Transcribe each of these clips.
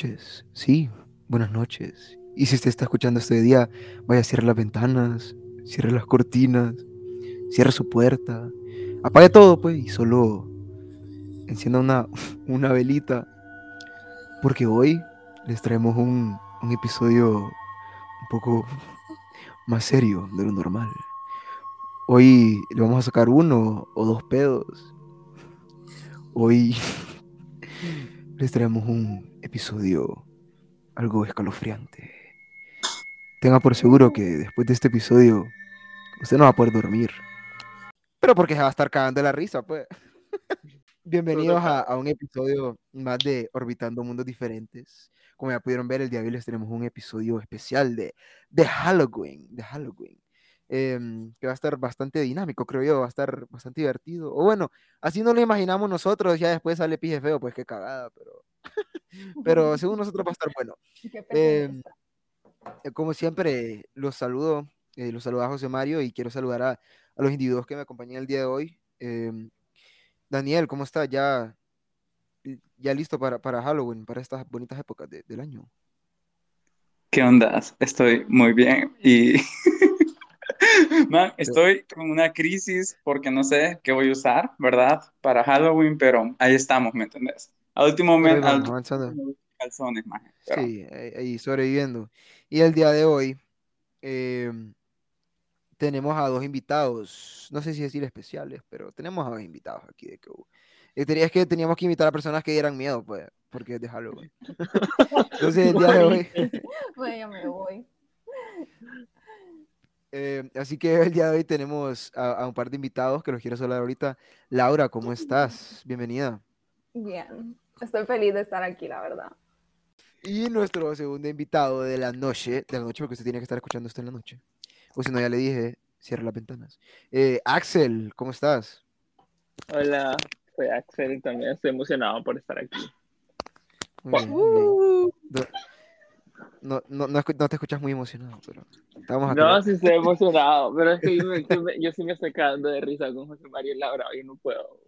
Noches, sí, buenas noches. Y si usted está escuchando este día, vaya a cerrar las ventanas, cierre las cortinas, cierre su puerta, apague todo, pues, y solo encienda una, una velita. Porque hoy les traemos un, un episodio un poco más serio de lo normal. Hoy le vamos a sacar uno o dos pedos. Hoy les traemos un episodio algo escalofriante. Tenga por seguro que después de este episodio usted no va a poder dormir. Pero porque se va a estar cagando la risa, pues. Bienvenidos a, a un episodio más de Orbitando Mundos Diferentes. Como ya pudieron ver, el día de hoy les tenemos un episodio especial de, de Halloween. De Halloween. Em, que va a estar bastante dinámico, creo yo. Va a estar bastante divertido. O bueno, así no lo imaginamos nosotros. Ya después sale pije feo, pues qué cagada. Pero, pero según nosotros va a estar bueno. Em, eh, como siempre, los saludo, eh, los saluda José Mario y quiero saludar a, a los individuos que me acompañan el día de hoy. Em, Daniel, ¿cómo está? ¿Ya, ya listo para, para Halloween, para estas bonitas épocas de- del año? ¿Qué ondas? Estoy muy bien y man, estoy con una crisis porque no sé qué voy a usar, ¿verdad? Para Halloween, pero ahí estamos, ¿me entendés? Al último momento, al último calzones, man, pero Sí, ahí, sobreviviendo. Y el día de hoy em, tenemos a dos invitados, no sé si decir especiales, pero tenemos a dos invitados aquí de que eh, Es que teníamos que invitar a personas que dieran miedo, pues, porque es de Halloween. Entonces el día de hoy... Bueno, ya me voy. Eh, así que el día de hoy tenemos a, a un par de invitados que los quiero saludar ahorita. Laura, ¿cómo estás? Bienvenida. Bien. Estoy feliz de estar aquí, la verdad. Y nuestro segundo invitado de la noche, de la noche porque usted tiene que estar escuchando esto en la noche. O si no, ya le dije, cierra las ventanas. Eh, Axel, ¿cómo estás? Hola, soy Axel y también estoy emocionado por estar aquí. Muy bien, muy bien. No, no, no, no te escuchas muy emocionado, pero estamos acá. No, sí estoy emocionado, pero es que yo, me- yo me- yo sí me estoy cagando de risa con José Mario y Laura, yo no puedo.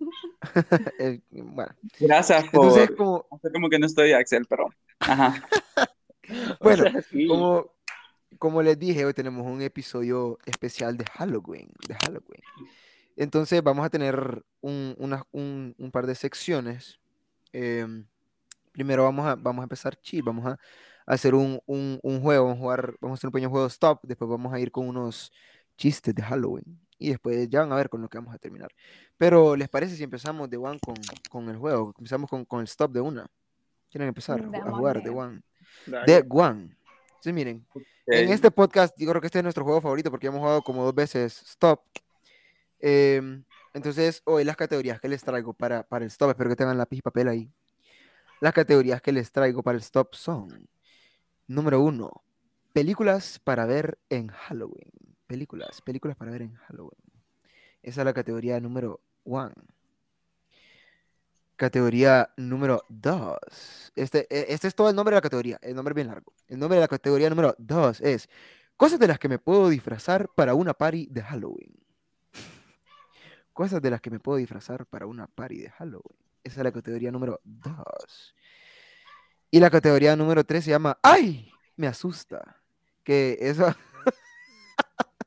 Eh, bueno, gracias por entonces como, hacer como que no estoy Axel, pero ajá. bueno, O sea, sí. como, como les dije, hoy tenemos un episodio especial de Halloween, de Halloween. Entonces vamos a tener un, una- un- un par de secciones. Em, primero vamos a, vamos a empezar chill, vamos a hacer un, un- un juego, vamos a jugar, vamos a hacer un pequeño juego stop, después vamos a ir con unos chistes de Halloween y después ya van a ver con lo que vamos a terminar. Pero ¿les parece si empezamos de one con, con el juego? Empezamos con, con el stop de una. ¿Quieren empezar a ju- a jugar de one? De one. Entonces miren, en este podcast, yo creo que este es nuestro juego favorito porque hemos jugado como dos veces Stop. Em, entonces, hoy las categorías que les traigo para, para el Stop, espero que tengan lápiz y papel ahí. Las categorías que les traigo para el Stop son: número uno, películas para ver en Halloween. Películas, películas para ver en Halloween. Esa es la categoría número one. Categoría número 2. Este, e- este es todo el nombre de la categoría. El nombre es bien largo. El nombre de la categoría número 2 es Cosas de las que me puedo disfrazar para una party de Halloween. Cosas de las que me puedo disfrazar para una party de Halloween. Esa es la categoría número 2. Y la categoría número 3 se llama ¡Ay! Me asusta. Que esa.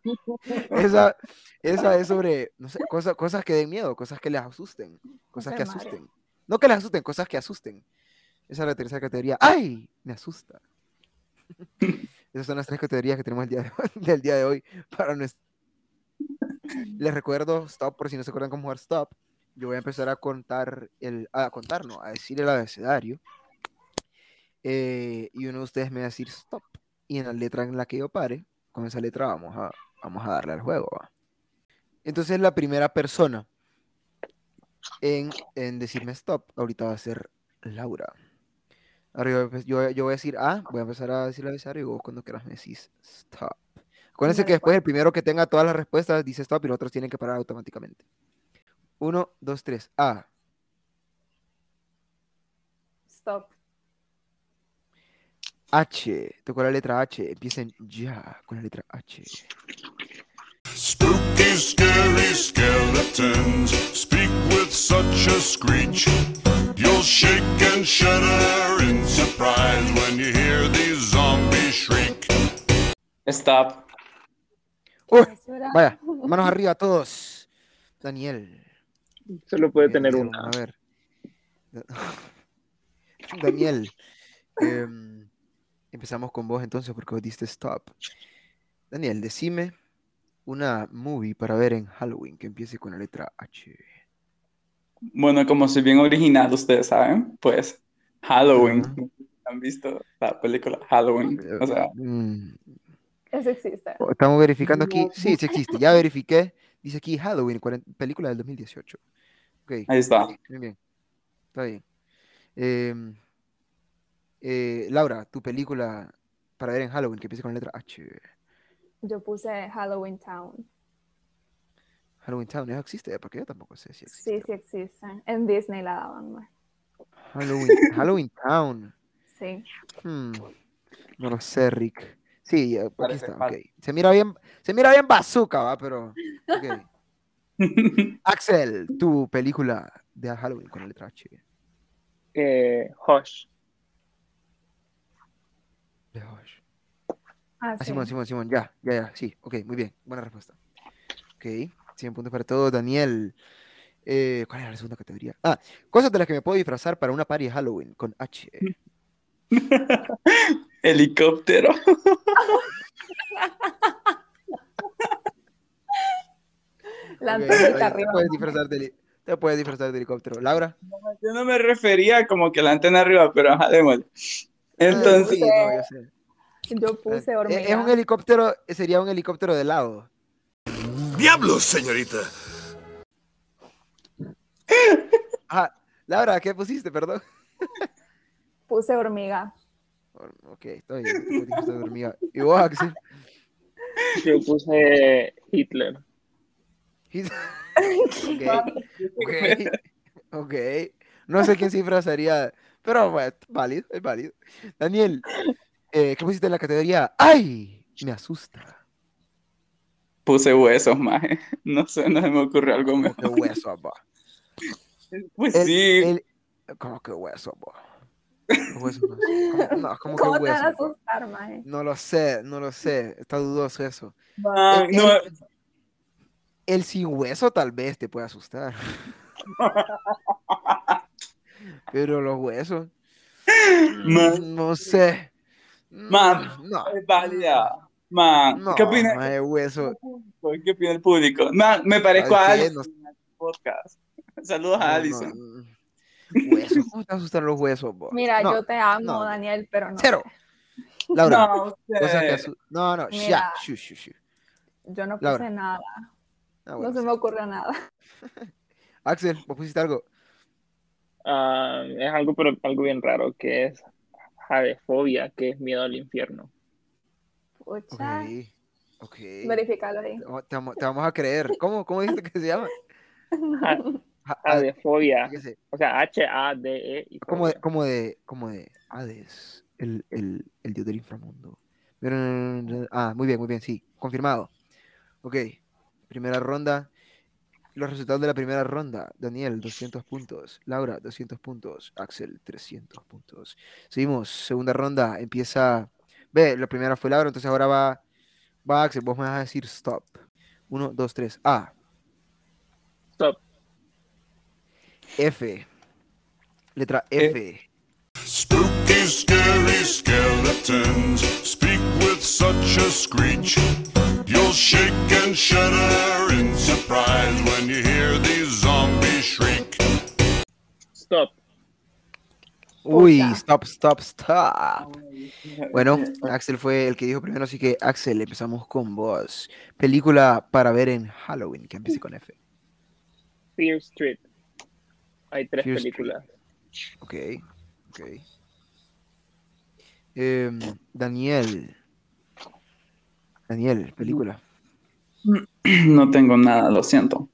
esa, esa es sobre no sé, cosas, cosas que den miedo, cosas que les asusten. Cosas que asusten. No que les asusten, cosas que asusten. Esa es la tercera categoría. ¡Ay! Me asusta. Esas son las tres categorías que tenemos el día de hoy- del día de hoy para nuestro... Les recuerdo, stop, por si no se acuerdan cómo jugar stop. Yo voy a empezar a contar, el, a contar, no, a decir el abecedario. Eh, y uno de ustedes me va a decir stop. Y en la letra en la que yo pare, con esa letra vamos a, vamos a darle al juego. ¿va? Entonces la primera persona en, en decirme stop, ahorita va a ser Laura. Ahora yo, voy a empe- yo, yo voy a decir A, voy a empezar a decir el abecedario y vos cuando quieras me decís stop. Acuérdense que después el primero que tenga todas las respuestas dice stop y los otros tienen que parar automáticamente. Uno, dos, tres. A. Stop. H. Tocó la letra H. Empiecen ya con la letra H. Spooky, scary skeletons speak with such a screech. You'll shake and shudder in surprise when you hear these zombies shriek. Stop. Uy, vaya, manos arriba a todos. Daniel. Solo puede Daniel, tener una. A ver. Daniel. eh, empezamos con vos entonces porque vos diste stop. Daniel, decime una movie para ver en Halloween que empiece con la letra H. Bueno, como soy bien original, ustedes saben, pues Halloween. ¿Han visto la película Halloween? O sea, Mm, Eso existe. oh, Estamos verificando aquí. Sí, sí existe. Ya verifiqué. Dice aquí Halloween, película del 2018. Ok, ahí está. muy bien. Está bien. Em, eh, Laura, tu película para ver en Halloween que empiece con la letra H. Yo puse Halloween Town. Halloween Town, ¿eso existe? Porque yo tampoco sé si existe. Sí, sí existe. En Disney la daban. mae. Halloween, Halloween Town. Sí. Hmm, No lo sé, Rick. Sí, eh, aquí Parece está, falso. ok. Se mira bien, se mira bien bazooka, va, pero. Axel, tu película de Halloween con la letra H. Eh, Hush. Ah, Ah, sí. Simón, Simón, Simón, ya, ya, ya, sí, ok, muy bien, buena respuesta. Ok, 100 puntos para todos. Daniel, eh, ¿cuál era la segunda categoría? Ah, cosas de las que me puedo disfrazar para una party de Halloween con H. Helicóptero. La arriba. Te puedes disfrazar de, te puedes disfrazar de helicóptero. Laura. Yo no me refería como que la antena arriba, pero ajá, démosle. Entonces, no, yo sé. Yo puse Eh, hormiga. Es un helicóptero, sería un helicóptero de lado. Diablos, señorita. Ah, Laura, ¿qué pusiste? Perdón. Puse hormiga. Ok, está bien. hormiga. ¿Y vos, Axel? Yo puse Hitler. Ok, ok, ok. No sé quién se disfrazaría, pero bueno, válido, es válido. Daniel, eh, ¿qué pusiste en la categoría? ¡Ay! Me asusta. puse huesos, maje. No sé, no se me ocurrió algo ¿Cómo mejor. que hueso, apa? Pues El- sí, el- ¿Cómo que huesos no, ¿cómo- no, ¿cómo que ¿Cómo te van a hueso? apa? asustar, mae? No lo sé, no lo sé. Está dudoso eso. man, el- no, El sin hueso tal vez te puede asustar. Pero los huesos. Man. No sé. Man, No. es válida. Man, No, ¿qué opina mae, hueso. ¿Qué opina el público? Man, me parezco a. Alison podcast. Saludos No, a no, Alison. mm. Huesos, ¿cómo te asustan los huesos? bo? Mira, No, yo te amo, no. Daniel, pero no. Cero. Laura, No, No, no, Mira. shu, shu, shu. Yo no puse Laura. nada. Ah, No bueno, se sí. me ocurrió nada. Axel, ¿vos pusiste algo? Ah, es algo, pero algo bien raro, que es jadefobia, que es miedo al infierno. Pucha. ok. Verifícalo ahí. Te, vamos- te vamos- te vamos a creer. ¿Cómo, cómo dijiste que se llama? Ja- ah, Jadefobia, ¿qué sé? o sea, H-A-D-E Como de, como de, como de Hades, el, el, el dios del inframundo. Ah, muy bien, muy bien, sí, confirmado. Ok, primera ronda. Los resultados de la primera ronda. Daniel, 200 puntos. Laura, 200 puntos. Axel, 300 puntos. Seguimos, segunda ronda. Empieza... Ve, la primera fue Laura, entonces ahora va, va Axel. Vos me vas a decir stop. Uno, dos, tres. A. Stop. F. Letra Eh. F. Spooky, scary skeletons speak with such a screech. You'll shake and shudder in surprise when you hear these zombies shriek. Stop. Uy, stop, stop, stop. Bueno, Axel fue el que dijo primero, así que Axel, empezamos con vos. Película para ver en Halloween, que empiece con F. Fear Street. Hay tres Fear Street. películas. Ok, ok. Em, Daniel. Daniel, película. No tengo nada, lo siento.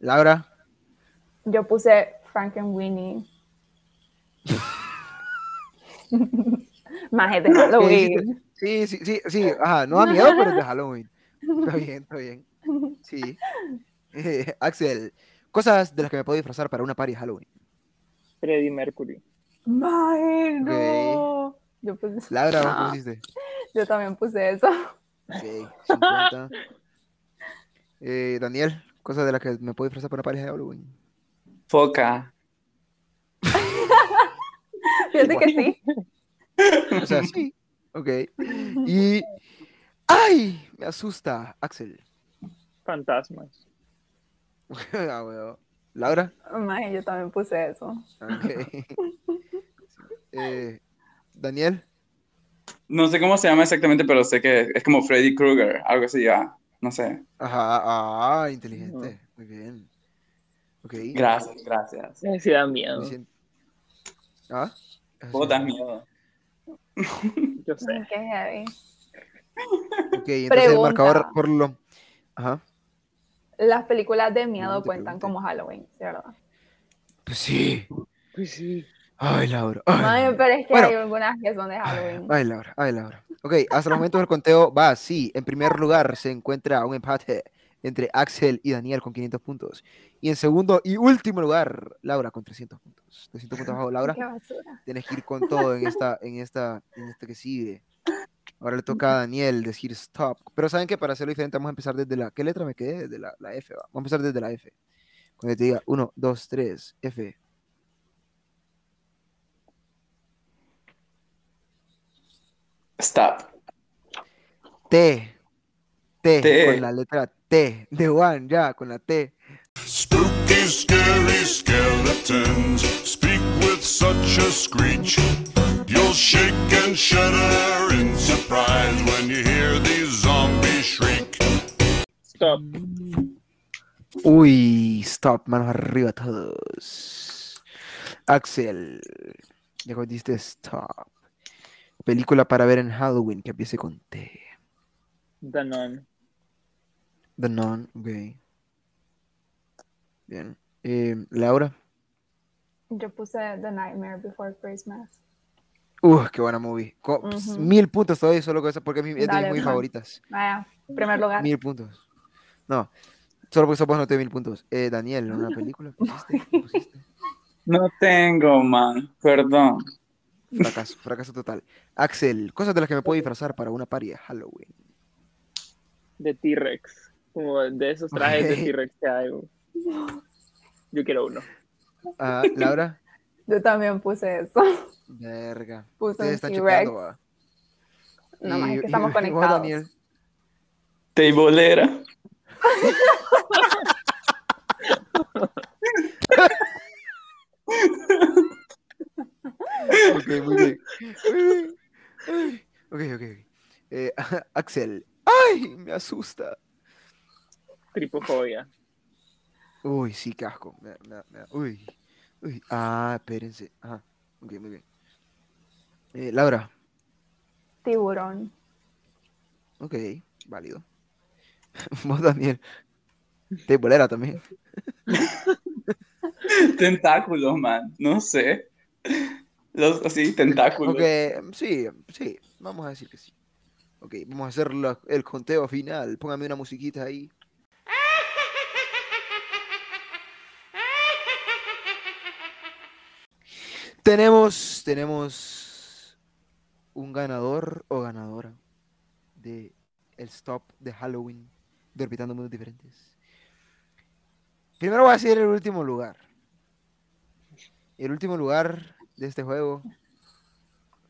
Laura. Yo puse Frankenweenie. Maje de ¿Qué Halloween. Sí, sí, sí, sí, ajá, no da miedo, pero es de Halloween. Está bien, está bien. Sí. Eh, Axel, cosas de las que me puedo disfrazar para una party Halloween. Freddie Mercury. No. Yo puse. Laura, ¿vos qué Ah, pusiste? Yo también puse eso. Ok, 50. Eh, Daniel, cosa de la que me puedo disfrazar para una pareja de Halloween. Foca. Fíjate que sí. O sea, sí. Ok. Y. ¡Ay! Me asusta, Axel. Fantasmas. Ah, bueno. Laura. Yo también puse eso. Ok. Eh, Daniel. No sé cómo se llama exactamente, pero sé que es como Freddy Krueger, algo así, ya. No sé. Ajá, ah, inteligente. Muy bien. Ok. Gracias, gracias. Sí da miedo. siento- ¿Ah? Vos das miedo. Yo sé. Qué heavy. Ok, entonces el marcador por lo. Ajá. Las películas de miedo No cuentan pregunté. como Halloween, ¿sí, ¿verdad? Pues sí. Pues sí. Ay, Laura. Ay, pero es que Bueno. hay algunas que son de Halloween. Ay, Laura. Ay, Laura. Ok, hasta el momento del conteo va así. En primer lugar se encuentra un empate entre Axel y Daniel con 500 puntos. Y en segundo y último lugar, Laura con 300 puntos. 300 puntos bajo Laura. Qué basura. Tienes que ir con todo en esta, en esta, en esta que sigue. Ahora le toca a Daniel decir stop. Pero saben que para hacerlo diferente vamos a empezar desde la. ¿Qué letra me quedé? Desde la, la F. va. Vamos a empezar desde la F. Cuando te diga 1, 2, 3, F. Stop. T. T. T. Con la letra T. De One, ya, con la T. Spooky, scary skeletons speak with such a screech. You'll shake and shudder in surprise when you hear these zombies shriek. Stop. Uy, stop, manos arriba todos. Axel, ya diste stop. Película para ver en Halloween que empiece con T. The Nun. The Nun, ok. Bien. Eh, Laura. Yo puse The Nightmare Before Christmas. Uh, qué buena movie. Co- Ujú. Mil puntos todavía solo con eso porque es, mi- es de mis favoritas. Vaya, primer lugar. Mil puntos. No, solo porque sos vos no te mil puntos. Eh, Daniel, ¿una película pusiste? ¿Qué pusiste? No tengo, man. Perdón. Fracaso, fracaso total. Axel, cosas de las que me puedo disfrazar para una party de Halloween. De T-Rex. Como de esos trajes de T-Rex que hay. Yo quiero uno. Ah, Laura, Yo también puse eso. verga. Puse un T-Rex. No más, es que estamos y vos, conectados. Daniel. Teibolera. Ok, muy bien. Ok. ok. Eh, Axel. ¡Ay! Me asusta. Tripofobia. Uy, sí, casco. Me, me- me- uy. Uy. Ah, espérense. Ajá. Ok, muy bien. Eh, Laura. Tiburón. Ok, válido. Vos, Daniel. Te bolera también. Tentáculos, man. No sé. Así, tentáculos. Ok, sí, sí. Vamos a decir que sí. Ok, vamos a hacer el conteo final. Póngame una musiquita ahí. Tenemos, tenemos un ganador o ganadora de el stop de Halloween de Orbitando Mundos Diferentes. Primero voy a decir el último lugar. El último lugar de este juego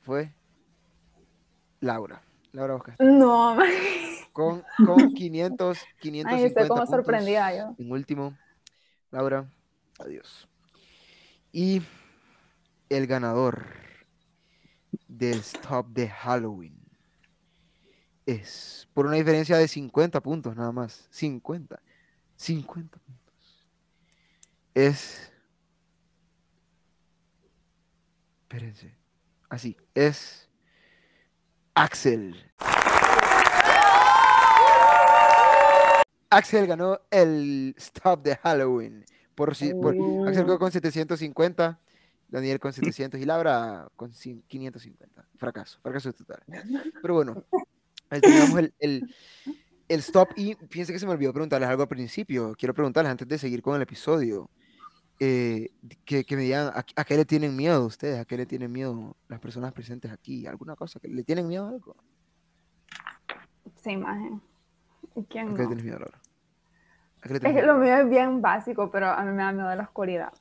fue Laura. Laura Oscar. No, man. Con, con 500, 550 Ay, estoy como puntos. sorprendida yo. En último, Laura, adiós. Y el ganador del stop de Halloween es por una diferencia de 50 puntos nada más. 50. 50 puntos. Es. Espérense. Así. Es. Axel. Axel ganó el stop de Halloween. Por, si- por- Axel quedó con 750, Daniel con 700 y Laura con cin- 550. Fracaso, fracaso total. Pero bueno, ahí terminamos el, el- el stop y fíjense que se me olvidó preguntarles algo al principio. Quiero preguntarles antes de seguir con el episodio. Eh, que, que me digan ¿a, a qué le tienen miedo ustedes, a qué le tienen miedo las personas presentes aquí, alguna cosa, que le tienen miedo a algo. Sí, imagen. ¿Y ¿A quién qué le no? tienes miedo, Laura? ¿A qué le Es que lo mío es bien básico, pero a mí me da miedo la oscuridad.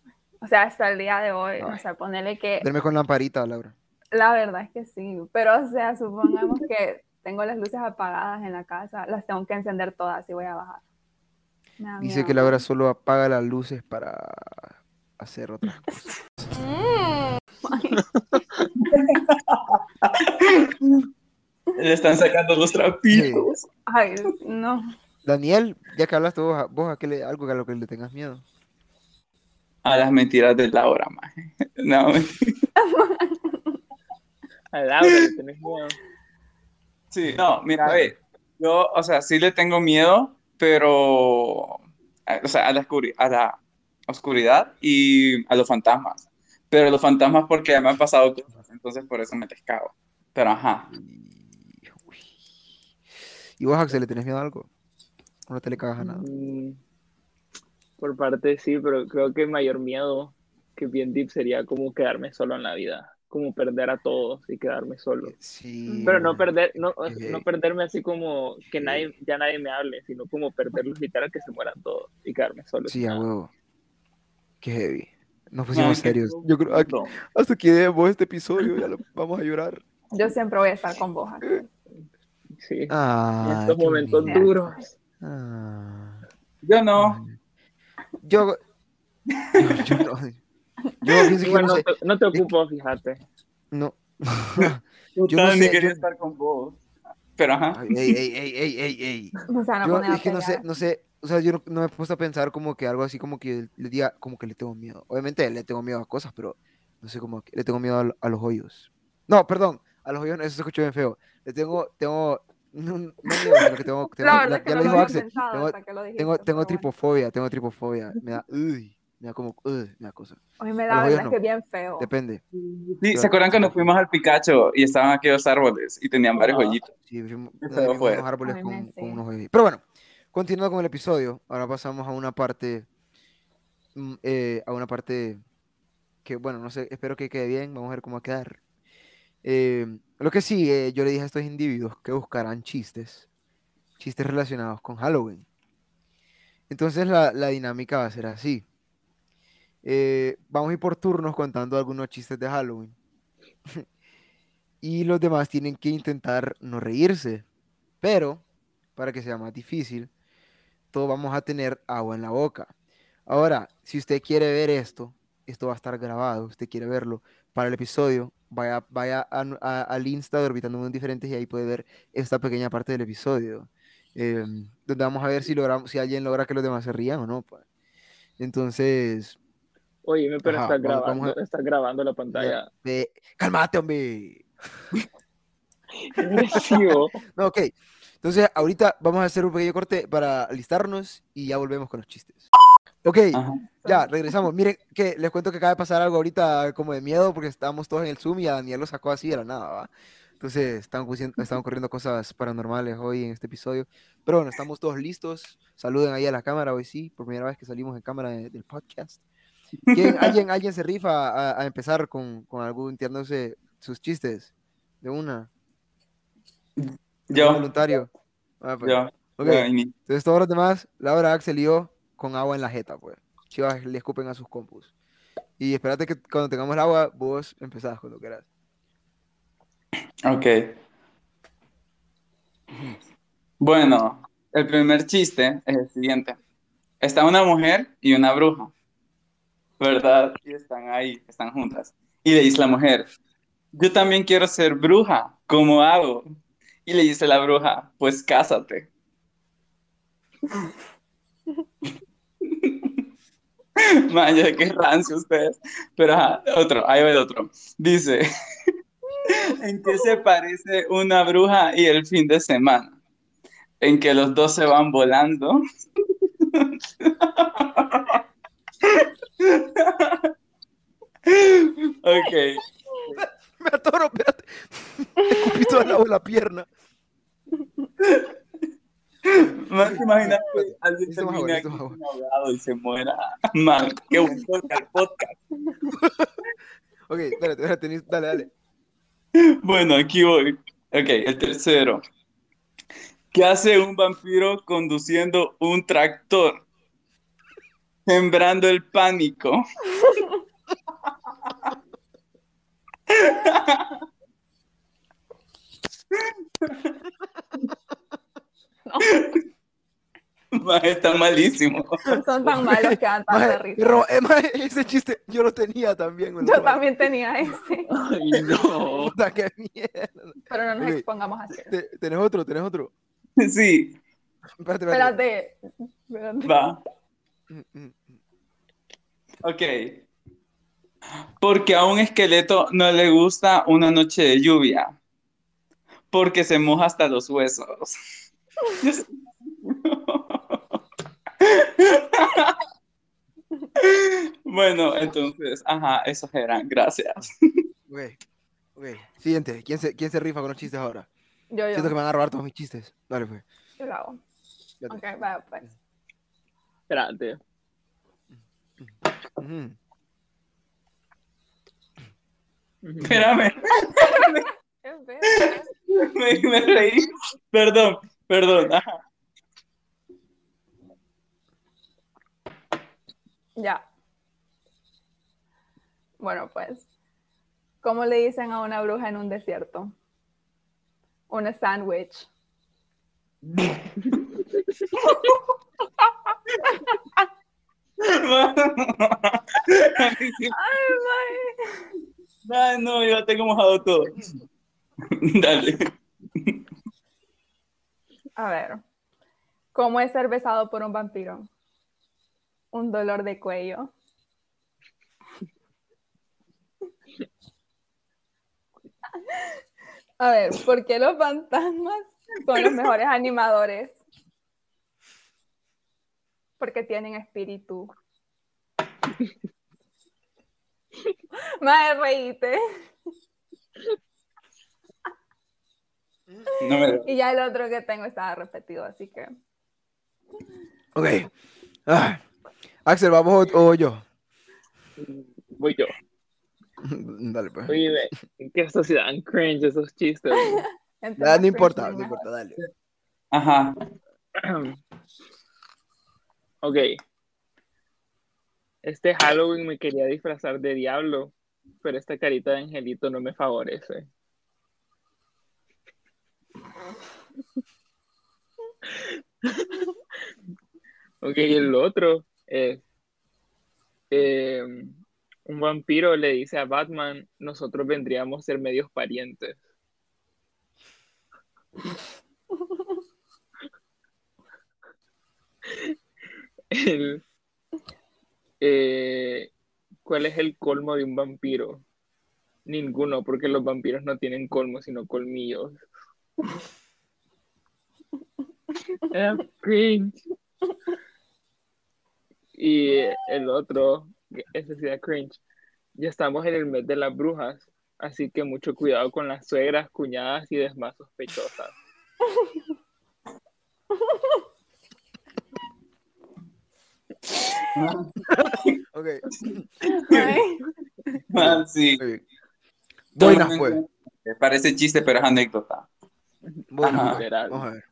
O sea, hasta el día de hoy, o Ay. sea, ponerle que Duerme con lamparita, Laura. la verdad es que sí, pero o sea, supongamos que tengo las luces apagadas en la casa, las tengo que encender todas y voy a bajar. Dice que Laura solo apaga las luces para hacer otras cosas. Le están sacando los trapitos. Ay, no. Daniel, ya que hablaste vos, vos a qué le- algo que a lo que le tengas miedo. A las mentiras de Laura, maje. No, A Laura le tenés miedo. sí, no, mira, ve, yo, o sea, sí le tengo miedo, pero, a- o sea, a la, a la oscuridad y a los fantasmas. Pero los fantasmas porque ya me han pasado cosas, entonces por eso me les cago. Pero ajá, uy. ¿Y vos, Axel, le tenés miedo a algo? ¿O no te le cagas a nada? Mm, Por parte sí, pero creo que el mayor miedo que bien deep sería como quedarme solo en la vida, como perder a todos y quedarme solo. Sí. Pero no perder, no, Eh, no perderme así como que nadie, ya nadie me hable, sino como perderlos literal que se mueran todos y quedarme solo. Sí, a huevo. Qué heavy. Nos pusimos qué serios. Yo creo aquí- profundo. hasta que demos este episodio ya lo- vamos a llorar. Yo siempre voy a estar con vos. Sí, en Ah, estos qué momentos duros. Ah. Yo no, Yo, yo, yo no. Yo no no, sé. te, no te ocupo, fíjate. No. yo no sé, quería yo- estar con vos. Pero ajá, Ay, ey, ey, ey, ey, ey, ey. O sea, no Yo es que no sé, no sé, o sea, yo no, no me he puesto a pensar como que algo así como que le diga, como que le tengo miedo. Obviamente le tengo miedo a cosas, pero no sé cómo que le tengo miedo a, lo- a los hoyos. No, perdón, a los hoyos, no, eso se escuchó bien feo. Le tengo, tengo, no, no miedo, sino que tengo, tengo- La ya no lo lo dijo Axel, tengo, dijiste, tengo, tengo bueno. tripofobia, tengo tripofobia, me da, uy, me da como, uy, me da cosa. Hoy me da verdad no. que bien feo. Depende. sí, ¿se acuerdan cuando fuimos al Picacho y estaban aquellos árboles y tenían varios Ajá. hoyitos? Sí, fue. unos árboles con, sí. unos hoyos. Pero bueno, continuando con el episodio, ahora pasamos a una parte, mm, eh, a una parte que, bueno, no sé, espero que quede bien, vamos a ver cómo va a quedar. Eh, lo que sigue, yo le dije a estos individuos que buscarán chistes, chistes relacionados con Halloween. Entonces la, la dinámica va a ser así. Eh, vamos a ir por turnos contando algunos chistes de Halloween. y los demás tienen que intentar no reírse. Pero, para que sea más difícil, todos vamos a tener agua en la boca. Ahora, si usted quiere ver esto, esto va a estar grabado, usted quiere verlo para el episodio, vaya, vaya a a- al Insta de Orbitando Mundos Diferentes y ahí puede ver esta pequeña parte del episodio. eh, donde vamos a ver si logramos, si alguien logra que los demás se rían o no. pues. Entonces, Oye, pero Ajá, vamos grabando, a- estás grabando la pantalla. cálmate, hombre. No, ok. Entonces, ahorita vamos a hacer un pequeño corte para alistarnos y ya volvemos con los chistes. Ok, Ajá. ya, regresamos. Miren, que les cuento que acaba de pasar algo ahorita como de miedo porque estábamos todos en el Zoom y a Daniel lo sacó así de la nada, ¿va? Entonces, están, ocurriendo- están ocurriendo cosas paranormales hoy en este episodio. Pero bueno, estamos todos listos. Saluden ahí a la cámara hoy sí, por primera vez que salimos en cámara de- del podcast. ¿Quién- alguien, ¿Alguien se rifa a, a empezar con, con algún tirándose sus chistes? De una. ¿Algún Yo, voluntario. Ah, pues. yo, Ok, yo, Entonces todos los demás, Laura, Axel y yo, con agua en la jeta, pues. Chivas le escupen a sus compus. Y espérate que cuando tengamos el agua, vos empezás cuando quieras. Ok. Bueno, el primer chiste es el siguiente. Está una mujer y una bruja, ¿verdad? Y están ahí, están juntas. Y le dice la mujer, yo también quiero ser bruja, ¿cómo hago? Y le dice la bruja, pues cásate. Vaya, qué rancio ustedes. Pero ajá, otro, ahí va el otro. Dice, ¿en qué se parece una bruja y el fin de semana? En que los dos se van volando. Ok, Me atoro, espérate. Escupí toda en la pierna. más te imaginas que alguien agua, termine aquí ahogado y se muera. Man, qué buen podcast, podcast. Ok, espérate, espérate, dale, dale. Bueno, aquí voy. Ok, el tercero. ¿Qué ¿Qué hace un vampiro conduciendo un tractor? Sembrando el pánico. Ma, Está malísimo. Son tan malos que dan tanta risa. pero, eh, ese chiste yo lo tenía también. lo Yo también tenía ese, Ay, no. Puta, qué mierda. pero no nos expongamos así. Te- ¿Tenés otro? ¿Tenés otro? Sí, Espérate, espérate. Espérate. espérate. va. Mm, mm. Ok. Porque a un esqueleto no le gusta una noche de lluvia. Porque se moja hasta los huesos. Bueno, entonces, ajá, esos eran. Gracias. Ok, ok. Siguiente. ¿Quién se, ¿Quién se rifa con los chistes ahora? Yo, Siento que yo, me van a robar todos mis chistes. Dale, pues. yo lo hago. Ok, va, pues. Espérate. Espérame, me, me reí. Perdón, perdón. Ajá. Ya. Bueno, pues, ¿cómo le dicen a una bruja en un desierto? Una sándwich. Ay, no, yo tengo mojado todo. Dale. A ver, ¿cómo es ser besado por un vampiro? Un dolor de cuello. A ver, ¿por qué los fantasmas son los mejores animadores? Porque tienen espíritu. Madre, reíte. No me Y ya el otro que tengo estaba repetido, así que. Ok. Ah. Axel, ¿vamos o, o yo? Voy yo. Dale, pues. Oye, ¿en qué sociedad dan cringe esos chistes? no importa, no importa, dale. Ajá. ok. Este Halloween me quería disfrazar de diablo, pero esta carita de angelito no me favorece. ok, el otro es eh, un vampiro le dice a Batman, nosotros vendríamos a ser medios parientes. El- eh, ¿cuál es el colmo de un vampiro? Ninguno, porque los vampiros no tienen colmo, sino colmillos. Cringe. Y el otro, ese sí da cringe. Ya estamos en el mes de las brujas, así que mucho cuidado con las suegras, cuñadas y demás sospechosas. Ok. Ay, Ah, sí. muy. Buenas, pues. Parece chiste, pero es anécdota. Ajá. pues. Vamos a ver.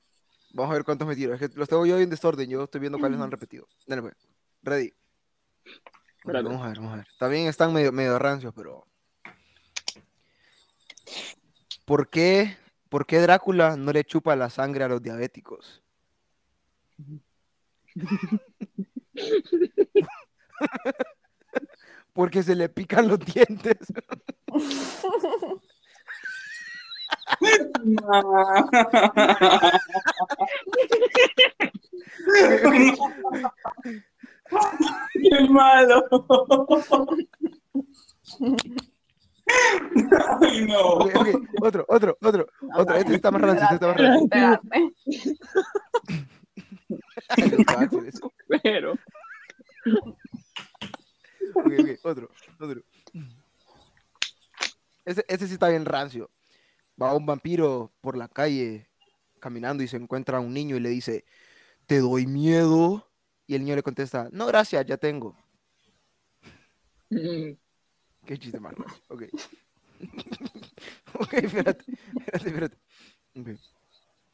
Vamos a ver cuántos me tiro. Es que los tengo yo en desorden. Yo estoy viendo cuáles no han repetido. Dale, pues. Ready. Vamos a ver, vamos a ver. También están medio, medio rancios, pero. ¿Por qué, ¿Por qué Drácula no le chupa la sangre a los diabéticos? Porque se le pican los dientes. ¡Qué malo! Ay, no. Ok, ok, Otro, otro, otro, otro. Este está más rancio, este está más rancio. espérate. Axel, eso. Pero, Ok, ok, otro, otro. Ese, ese sí está bien rancio. Va un vampiro por la calle caminando y se encuentra a un niño y le dice, ¿te doy miedo? Y el niño le contesta, no, gracias, ya tengo. Qué chiste más. Ok. ok, espérate, espérate, espérate. Ok.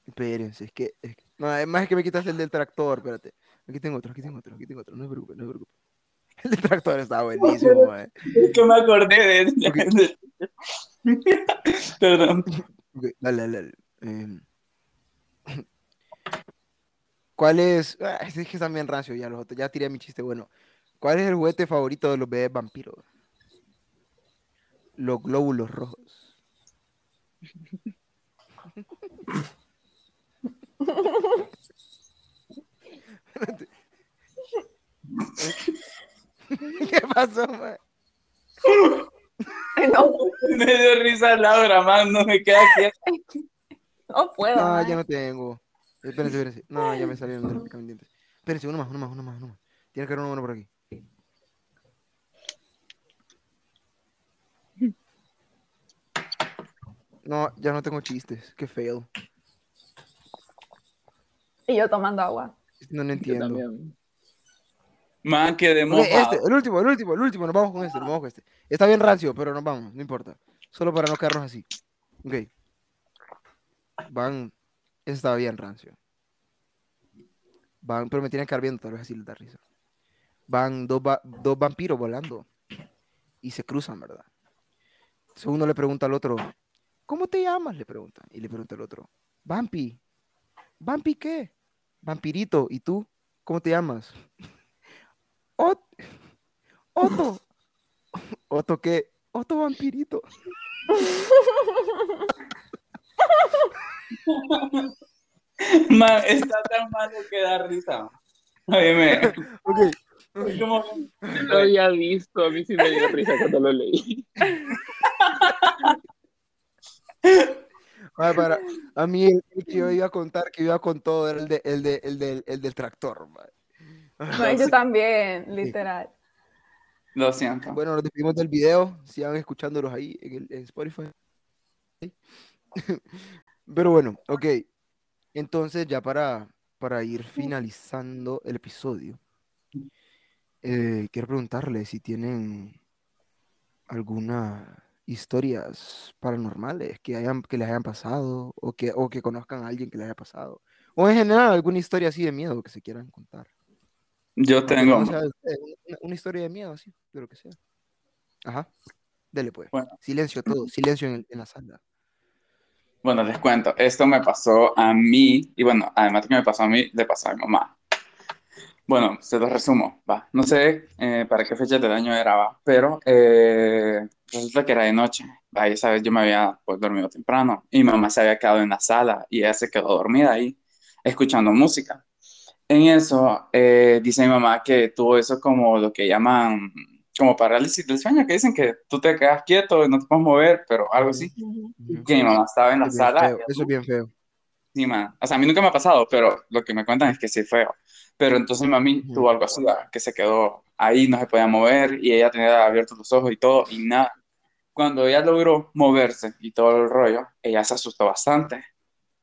Espérense, es que, es que- No, es más que me quitaste el del tractor, espérate. Aquí tengo otro, aquí tengo otro, aquí tengo otro. No se preocupe, no se preocupe. El del tractor está buenísimo. Es que me acordé de... de- Perdón. Dale, dale, dale. Em, ¿Cuál es? ah, es que están bien rancio ya los otros. Ya tiré mi chiste. Bueno, ¿cuál es el juguete favorito de los bebés vampiros? Los glóbulos rojos. ¿Qué pasó, mae? No, Me dio risa Laura, man, no me queda quieto. no puedo. No, ya no tengo. Espérense, espérense. No, ya me salieron de los picamindientes. Espérense, uno más, uno más, uno más, uno más. Tiene que haber uno por aquí. No, ya no tengo chistes. Qué feo. Y yo tomando agua. No, no Yo entiendo. también. Man, quedé Ok, mojado. este, el último, el último, el último. Nos vamos con este, nos vamos con este. Está bien rancio, pero nos vamos, no importa. Solo para no quedarnos así. Ok. Van. Ese estaba bien rancio. Van, pero me tienen que estar viendo, tal vez así les da risa. Van dos, va- dos vampiros volando. Y se cruzan, ¿verdad? Entonces uno le pregunta al otro, ¿cómo te llamas? Le preguntan. Y le pregunta el otro, Vampi. ¿Vampi qué? Vampirito. ¿Y tú? ¿Cómo te llamas? Ot- Otto. ¿Otto qué? Otto Vampirito. Man, está tan malo que da risa. Óyeme, Ok. es como... Lo había visto, a mí sí me dio risa cuando lo leí. Ay, para, a mí el, que yo iba a contar, que iba con todo, era el, de, el, de, el, del, el del tractor. mae. No, yo también, literal. Lo siento. Bueno, nos despedimos del video. Sigan escuchándolos ahí en, el, en Spotify. Pero bueno, ok. Entonces, ya para, para ir finalizando el episodio, eh, quiero preguntarles si tienen algunas historias paranormales que, hayan, que les hayan pasado o que, o que conozcan a alguien que les haya pasado. O en general, alguna historia así de miedo que se quieran contar. Yo tengo... sea ustedes, una, historia de miedo, así, de lo que sea. Ajá. Dele pues. Bueno. Silencio todo, silencio en, la sala. Bueno, les cuento, esto me pasó a mí, y bueno, además de que me pasó a mí, le pasó a mi mamá. Bueno, se lo resumo, va. No sé eh, para qué fecha del año era, va, pero eh, resulta que era de noche. Va, y esa vez yo me había pues, dormido temprano y mi mamá se había quedado en la sala y ella se quedó dormida ahí, escuchando música. En eso, eh, dice mi mamá que tuvo eso como lo que llaman, como parálisis del sueño, que dicen que tú te quedas quieto y no te puedes mover, pero algo así. Que mi mamá estaba en la Eso sala. feo, Eso es bien feo. Sí, man. O sea, a mí nunca me ha pasado, pero lo que me cuentan es que sí es feo. Pero entonces mami Ujú. tuvo algo así, que se quedó ahí, no se podía mover y ella tenía abiertos los ojos y todo y nada. Cuando ella logró moverse y todo el rollo, ella se asustó bastante.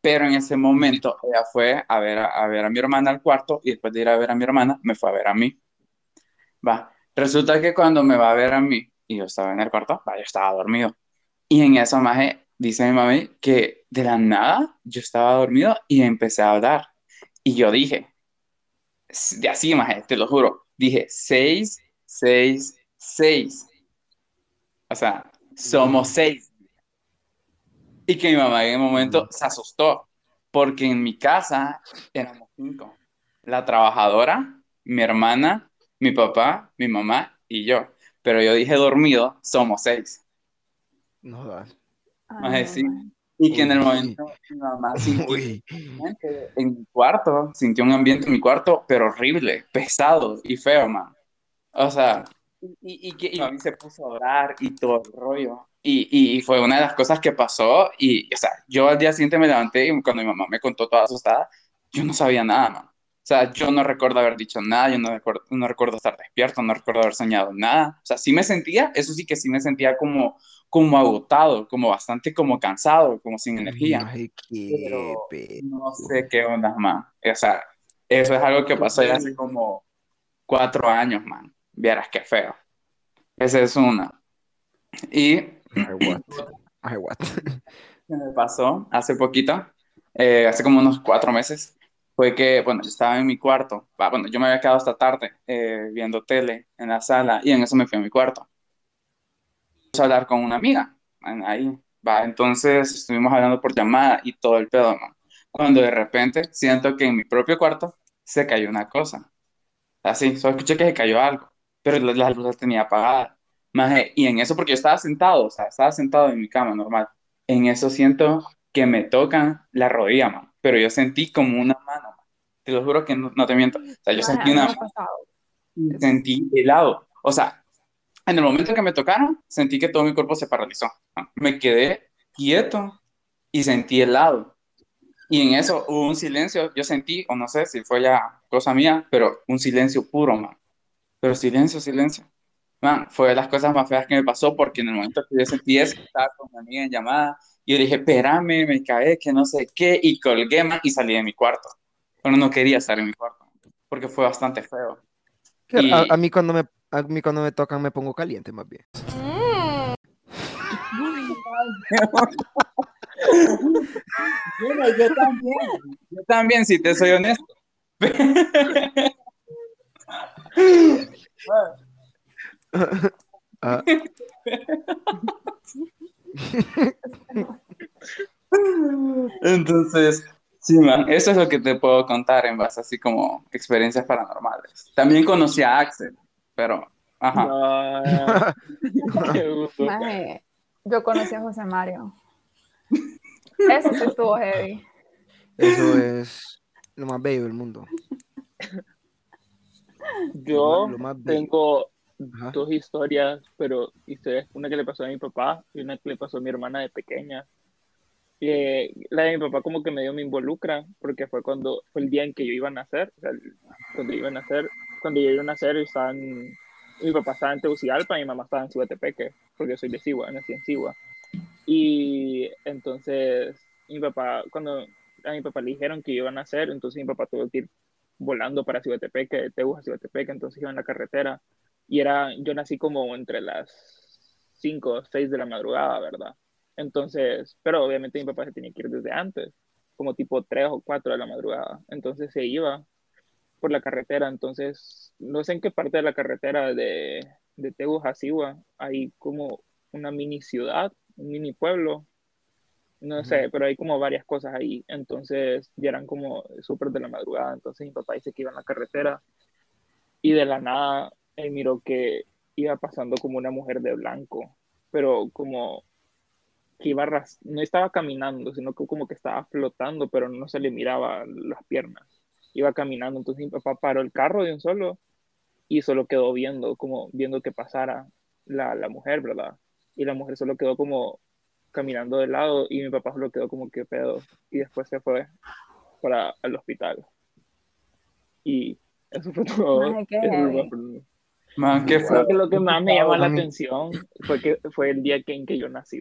Pero en ese momento ella fue a ver a, a ver a mi hermana al cuarto y después de ir a ver a mi hermana, me fue a ver a mí. Va. Resulta que cuando me va a ver a mí y yo estaba en el cuarto, va, yo estaba dormido. Y en eso, maje, dice mi mami que de la nada yo estaba dormido y empecé a hablar. Y yo dije, de así, maje, te lo juro, dije, seis, seis, seis. O sea, somos seis. Y que mi mamá en el momento se asustó, porque en mi casa éramos cinco. La trabajadora, mi hermana, mi papá, mi mamá y yo. Pero yo dije dormido, somos seis. No. Maje, sí. Ay, Y que en el Uy. momento mi mamá sintió Uy. en mi cuarto, sintió un ambiente en mi cuarto, pero horrible, pesado y feo, man. O sea, y, y, y que y mami se puso a orar y todo el rollo. Y, y, fue una de las cosas que pasó. Y, o sea, yo al día siguiente me levanté y cuando mi mamá me contó toda asustada, yo no sabía nada, man. O sea, yo no recuerdo haber dicho nada, yo no recuerdo, no recuerdo estar despierto, no recuerdo haber soñado nada. O sea, sí me sentía, eso sí que sí me sentía como, como agotado, como bastante como cansado, como sin energía. Maje, qué Pero pe- no sé qué onda, man. O sea, eso es algo que pasó ya hace como cuatro años, man. Vieras qué feo. Esa es una. Y Ay, what. Ay, what. me pasó hace poquito eh, hace como unos cuatro meses, fue que, bueno, yo estaba en mi cuarto, va, bueno, yo me había quedado hasta tarde eh, viendo tele en la sala y en eso me fui a mi cuarto. Puse a hablar con una amiga, ahí, va, entonces estuvimos hablando por llamada y todo el pedo, man. Cuando de repente siento que en mi propio cuarto se cayó una cosa. Así, solo escuché que se cayó algo, pero la, la luz la tenía apagada. Maje, y en eso, porque yo estaba sentado, o sea, estaba sentado en mi cama normal. En eso siento que me tocan la rodilla, man. Pero yo sentí como una mano, man. Te lo juro que no, no te miento. O sea, yo Maje, sentí una mano sentí helado. O sea, en el momento que me tocaron, sentí que todo mi cuerpo se paralizó. Me quedé quieto y sentí helado. Y en eso hubo un silencio, yo sentí, o no sé si fue ya cosa mía, pero un silencio puro, man. Pero silencio, silencio. Man, fue de las cosas más feas que me pasó porque en el momento que yo sentí eso, estaba con mi amiga en llamada y yo dije, espérame, me caí, que no sé qué, y colgué, man, y salí de mi cuarto. Pero no quería estar en mi cuarto porque fue bastante feo. Que Y- A, a mí cuando me, a mí cuando me tocan me pongo caliente más bien. Bueno, yo también. Yo también, si te soy honesto. Ah, Entonces, sí, man, eso es lo que te puedo contar en base así como experiencias paranormales. También conocí a Axel, pero, ajá. Qué gusto. Maje, yo conocí a José Mario. Eso sí estuvo heavy. eso es lo más bello del mundo. Yo Lo más bello. tengo Ajá. dos historias, pero historias, una que le pasó a mi papá y una que le pasó a mi hermana de pequeña. Eh, la de mi papá como que medio me involucra, porque fue cuando fue el día en que yo iba a nacer, o sea, cuando iba a nacer, cuando yo iba a nacer, estaban, mi papá estaba en Tegucigalpa y mi mamá estaba en Cihuatepeque, porque soy de Sigua, nací en Sigua. Y entonces, mi papá, cuando a mi papá le dijeron que iba a nacer, entonces mi papá tuvo que ir volando para Cihuatepeque, de Tegus a Cihuatepeque, entonces iba en la carretera. Y era, yo nací como entre las 5 o 6 de la madrugada, ¿verdad? Entonces, pero obviamente mi papá se tenía que ir desde antes, como tipo 3 o 4 de la madrugada. Entonces se iba por la carretera, entonces no sé en qué parte de la carretera de, de Tegus a Sigua hay como una mini ciudad, un mini pueblo, no sé, pero hay como varias cosas ahí. Entonces ya eran como súper de la madrugada. Entonces mi papá dice que iba en la carretera y de la nada él miró que iba pasando como una mujer de blanco, pero como que iba ras- no estaba caminando, sino que como que estaba flotando, pero no se le miraba las piernas. Iba caminando, entonces mi papá paró el carro de un solo y solo quedó viendo, como viendo que pasara la, la mujer, ¿verdad? Y la mujer solo quedó como caminando de lado y mi papá solo quedó como que pedo y después se fue para el hospital. Y eso fue todo. Maje, qué Man, qué Creo que lo que más me llama la atención fue que fue el día que, en que yo nací.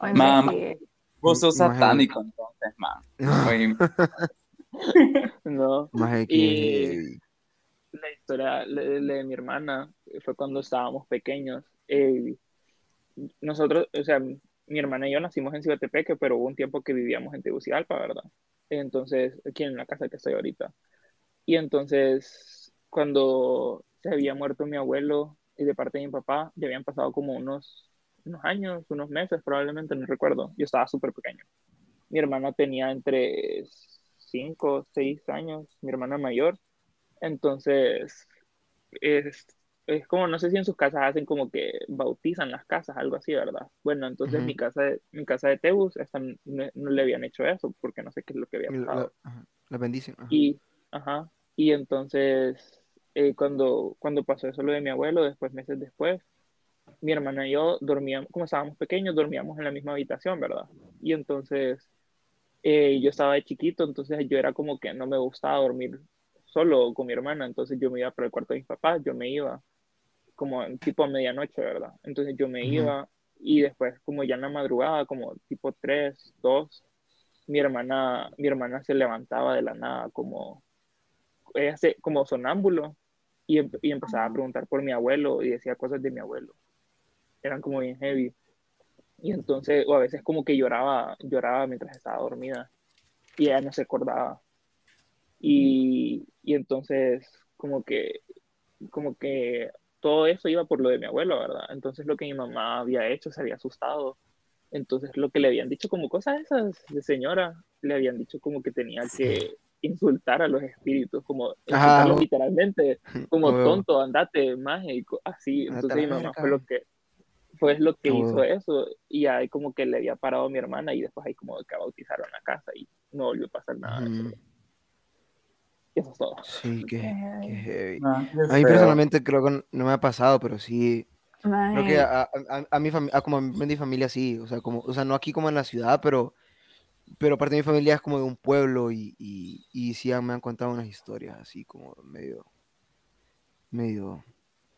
Sí, Vos sos satánico, entonces, man. No, Más de Y- la historia la de mi hermana fue cuando estábamos pequeños. Eh, nosotros, o sea, mi hermana y yo nacimos en Ciudatepeque, pero hubo un tiempo que vivíamos en Tegucigalpa, ¿verdad? Entonces, aquí en la casa que estoy ahorita. Y entonces, cuando se había muerto mi abuelo y de parte de mi papá, ya habían pasado como unos, unos años, unos meses probablemente, no recuerdo. Yo estaba súper pequeño. Mi hermana tenía entre 5 o 6 años, mi hermana mayor. Entonces, es, es como, no sé si en sus casas hacen como que bautizan las casas, algo así, ¿verdad? Bueno, entonces Ujú. mi casa de, mi casa de Tebus, esta no, no le habían hecho eso, porque no sé qué es lo que había la, pasado. la- ajá, la bendicen. ajá. Y, ajá, y entonces, eh, cuando, cuando pasó eso lo de mi abuelo, después, meses después, mi hermana y yo dormíamos, como estábamos pequeños, dormíamos en la misma habitación, ¿verdad? Y entonces, eh, yo estaba de chiquito, entonces yo era como que no me gustaba dormir solo con mi hermana, entonces yo me iba para el cuarto de mis papás, yo me iba como tipo a medianoche, ¿verdad? Entonces yo me Ujú. iba y después como ya en la madrugada, como tipo 3, 2, mi hermana, mi hermana se levantaba de la nada como, ella se, como sonámbulo y, em- y empezaba a preguntar por mi abuelo y decía cosas de mi abuelo. Eran como bien heavy. Y entonces, o a veces como que lloraba, lloraba mientras estaba dormida y ella no se acordaba. Y, y entonces, como que, como que todo eso iba por lo de mi abuelo, ¿verdad? Entonces lo que mi mamá había hecho se había asustado. Entonces lo que le habían dicho como cosas esas de señora, le habían dicho como que tenía que insultar a los espíritus, como Ajá. insultarlos literalmente, como tonto, andate, mágico, así. Andate Entonces mi mamá fue lo que fue lo que hizo eso y ahí como que le había parado a mi hermana y después ahí como que bautizaron la casa y no volvió a pasar nada. de eso. Y eso es todo. Sí, qué, Qué heavy. Ah, qué A mí feo. personalmente creo que no me ha pasado, pero sí, creo que a, a, a- a mi familia, como a mi familia sí, o sea, como, o sea, no aquí como en la ciudad, pero, pero parte de mi familia es como de un pueblo y, y, y sí me han contado unas historias así como medio, medio,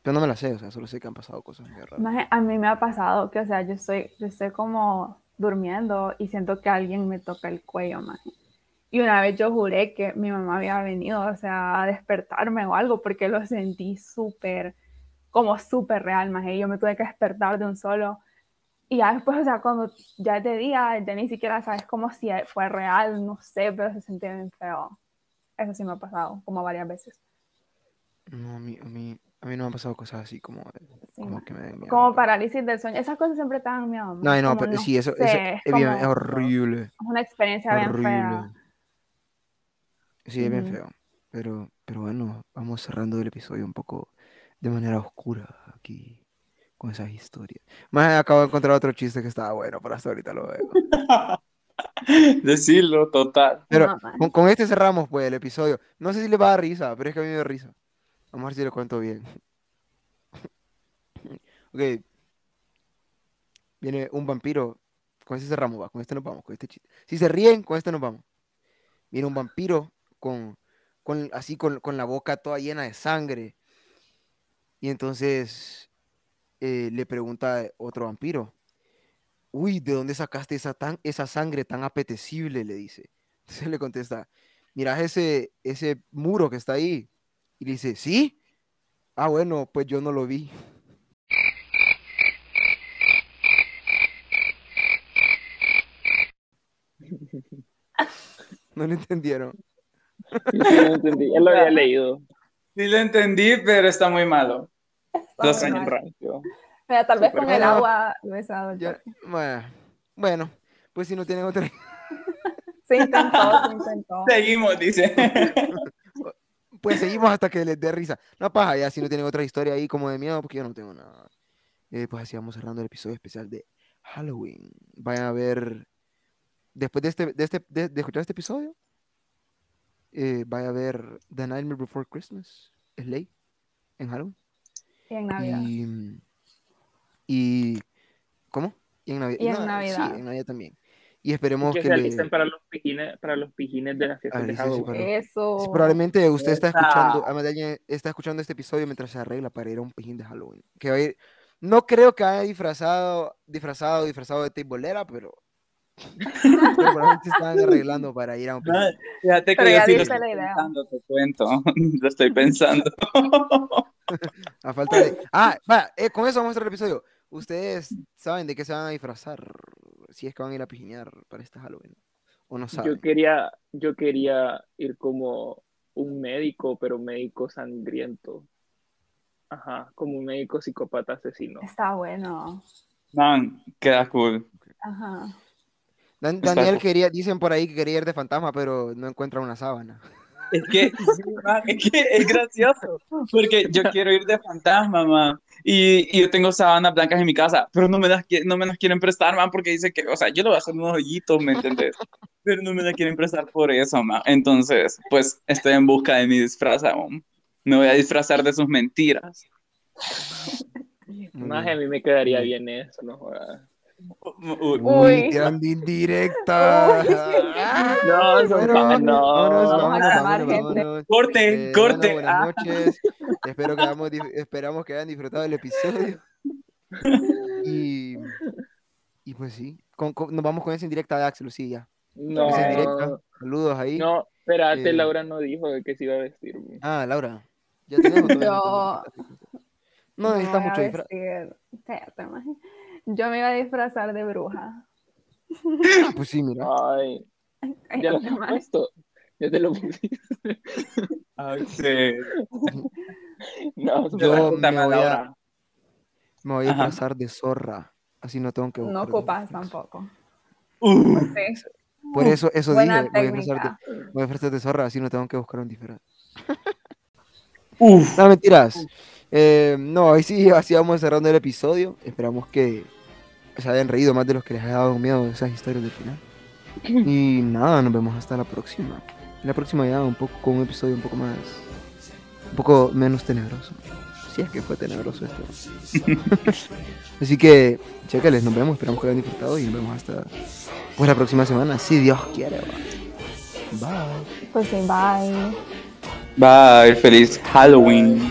pero no me las sé, o sea, solo sé que han pasado cosas muy raras. A mí me ha pasado que, o sea, yo estoy, yo estoy como durmiendo y siento que alguien me toca el cuello, maje. Y una vez yo juré que mi mamá había venido, o sea, a despertarme o algo, porque lo sentí súper, como súper real, maje. Yo me tuve que despertar de un solo. Y ya después, o sea, cuando ya es de día, ya ni siquiera sabes como si fue real, no sé, pero se sentía bien feo. Eso sí me ha pasado, como varias veces. No, a mí, a mí, a mí no me han pasado cosas así como, Sí, como que me den miedo, Como pero- parálisis del sueño. Esas cosas siempre te dan miedo. No, no, como pero sí, eso, eso sé, es, bien- es horrible. es una experiencia bien fea. Horrible. Sí, es bien feo. Pero, pero bueno, vamos cerrando el episodio un poco de manera oscura aquí con esas historias. Más acabo de encontrar otro chiste que estaba bueno, pero hasta ahorita lo veo. Decirlo, total. Pero con este cerramos pues el episodio. No sé si le va a dar risa, pero es que a mí me da risa. Vamos a ver si lo cuento bien. Ok. Viene un vampiro. Con este cerramos, va. Con este nos vamos. Con este chiste. Si se ríen, con este nos vamos. Viene un vampiro con, con así con, con la boca toda llena de sangre. Y entonces eh, le pregunta otro vampiro. Uy, ¿de dónde sacaste esa, tan, esa sangre tan apetecible? Le dice. Entonces le contesta, mirás ese, ese muro que está ahí. Y le dice, ¿sí? Ah, bueno, pues yo no lo vi. No lo entendieron. Sí lo entendí, él lo había leído. Sí lo entendí, pero está muy malo. Lo Mira, tal vez con el agua lo he dado toque. bueno, pues si no tienen otra... Se intentó, se intentó. Seguimos, dice. Pues seguimos hasta que les dé risa. No paja, ya si no tienen otra historia ahí como de miedo, porque yo no tengo nada. Eh, pues así vamos cerrando el episodio especial de Halloween. Vayan a ver, después de, este, de, este, de, de escuchar este episodio, eh, vaya a ver The Nightmare Before Christmas, es ley, en Halloween. Y en Navidad. Y, y ¿cómo? Y en, Navi- Y en no, Navidad. Sí, en Navidad también. Y esperemos Que que, se le- para los pijines, para los pijines de las fiestas de Alístense Halloween. para- Eso. Sí, probablemente usted está escuchando, además de alguien está escuchando este episodio mientras se arregla para ir a un pijín de Halloween. Que va a ir, no creo que haya disfrazado, disfrazado, disfrazado de teibolera, pero, pero probablemente se están arreglando para ir a un pijín. Fíjate que yo ya sí lo estoy la idea. pensando, te cuento. Lo estoy pensando. A falta de. Ah, va, eh, con eso vamos a cerrar el episodio. Ustedes saben de qué se van a disfrazar si es que van a ir a pijinear para este Halloween. O no saben. Yo quería, yo quería ir como un médico, pero un médico sangriento. Ajá, como un médico psicópata asesino. Está bueno. Man, queda cool. Ajá. Dan- Daniel quería, dicen por ahí que quería ir de fantasma, pero no encuentra una sábana. Es que, sí, man, es que es gracioso, porque yo quiero ir de fantasma, man, y, y yo tengo sábanas blancas en mi casa, pero no me las, no me las quieren prestar, man, porque dice que, o sea, yo le voy a hacer unos hoyitos, ¿me entendés? Pero no me las quieren prestar por eso, man. Entonces, pues, estoy en busca de mi disfraz aún. Me voy a disfrazar de sus mentiras. Más a mí me quedaría Muy bien eso, no jodas. Uy, tirando indirecta. Ah, No, no. vámonos, Vamos a vámonos, calmar, vámonos, gente. vámonos. Corte, Eh, corte. bueno, buenas Ah, noches. Espero que hayamos esperamos que hayan disfrutado del episodio. Y, y pues sí, con- con- nos vamos con esa indirecta de Axel, sí, ya. No, Esa indirecta. Saludos ahí. no, espérate, Eh, Laura no dijo de que se iba a vestir. Ah, Laura. ¿Ya tenemos no? No necesitas mucho disfraz. Yo me iba a disfrazar de bruja. Ah, pues sí, mira. Ay, Ay, ya lo mal. puesto. Ya te lo pusiste. Ay, sí. No, Yo me voy a-. Me voy a disfrazar de zorra. Así no tengo que No buscar ocupas disfraz. tampoco. Uh. Por eso, eso Buena dije. Voy a disfrazar de, me voy a disfrazar de zorra, así no tengo que buscar un disfraz. uf. No, mentiras. Eh, no, ahí sí, así vamos cerrando el episodio. Esperamos que se hayan reído más de los que les haya dado miedo esas historias del final. Y nada, nos vemos hasta la próxima. La próxima ya un poco con un episodio un poco más, un poco menos tenebroso. Si es que fue tenebroso esto. Así que, chécales, nos vemos. Esperamos que lo hayan disfrutado y nos vemos hasta pues la próxima semana, si Dios quiere. Bye. Pues sí, bye. Bye, feliz Halloween.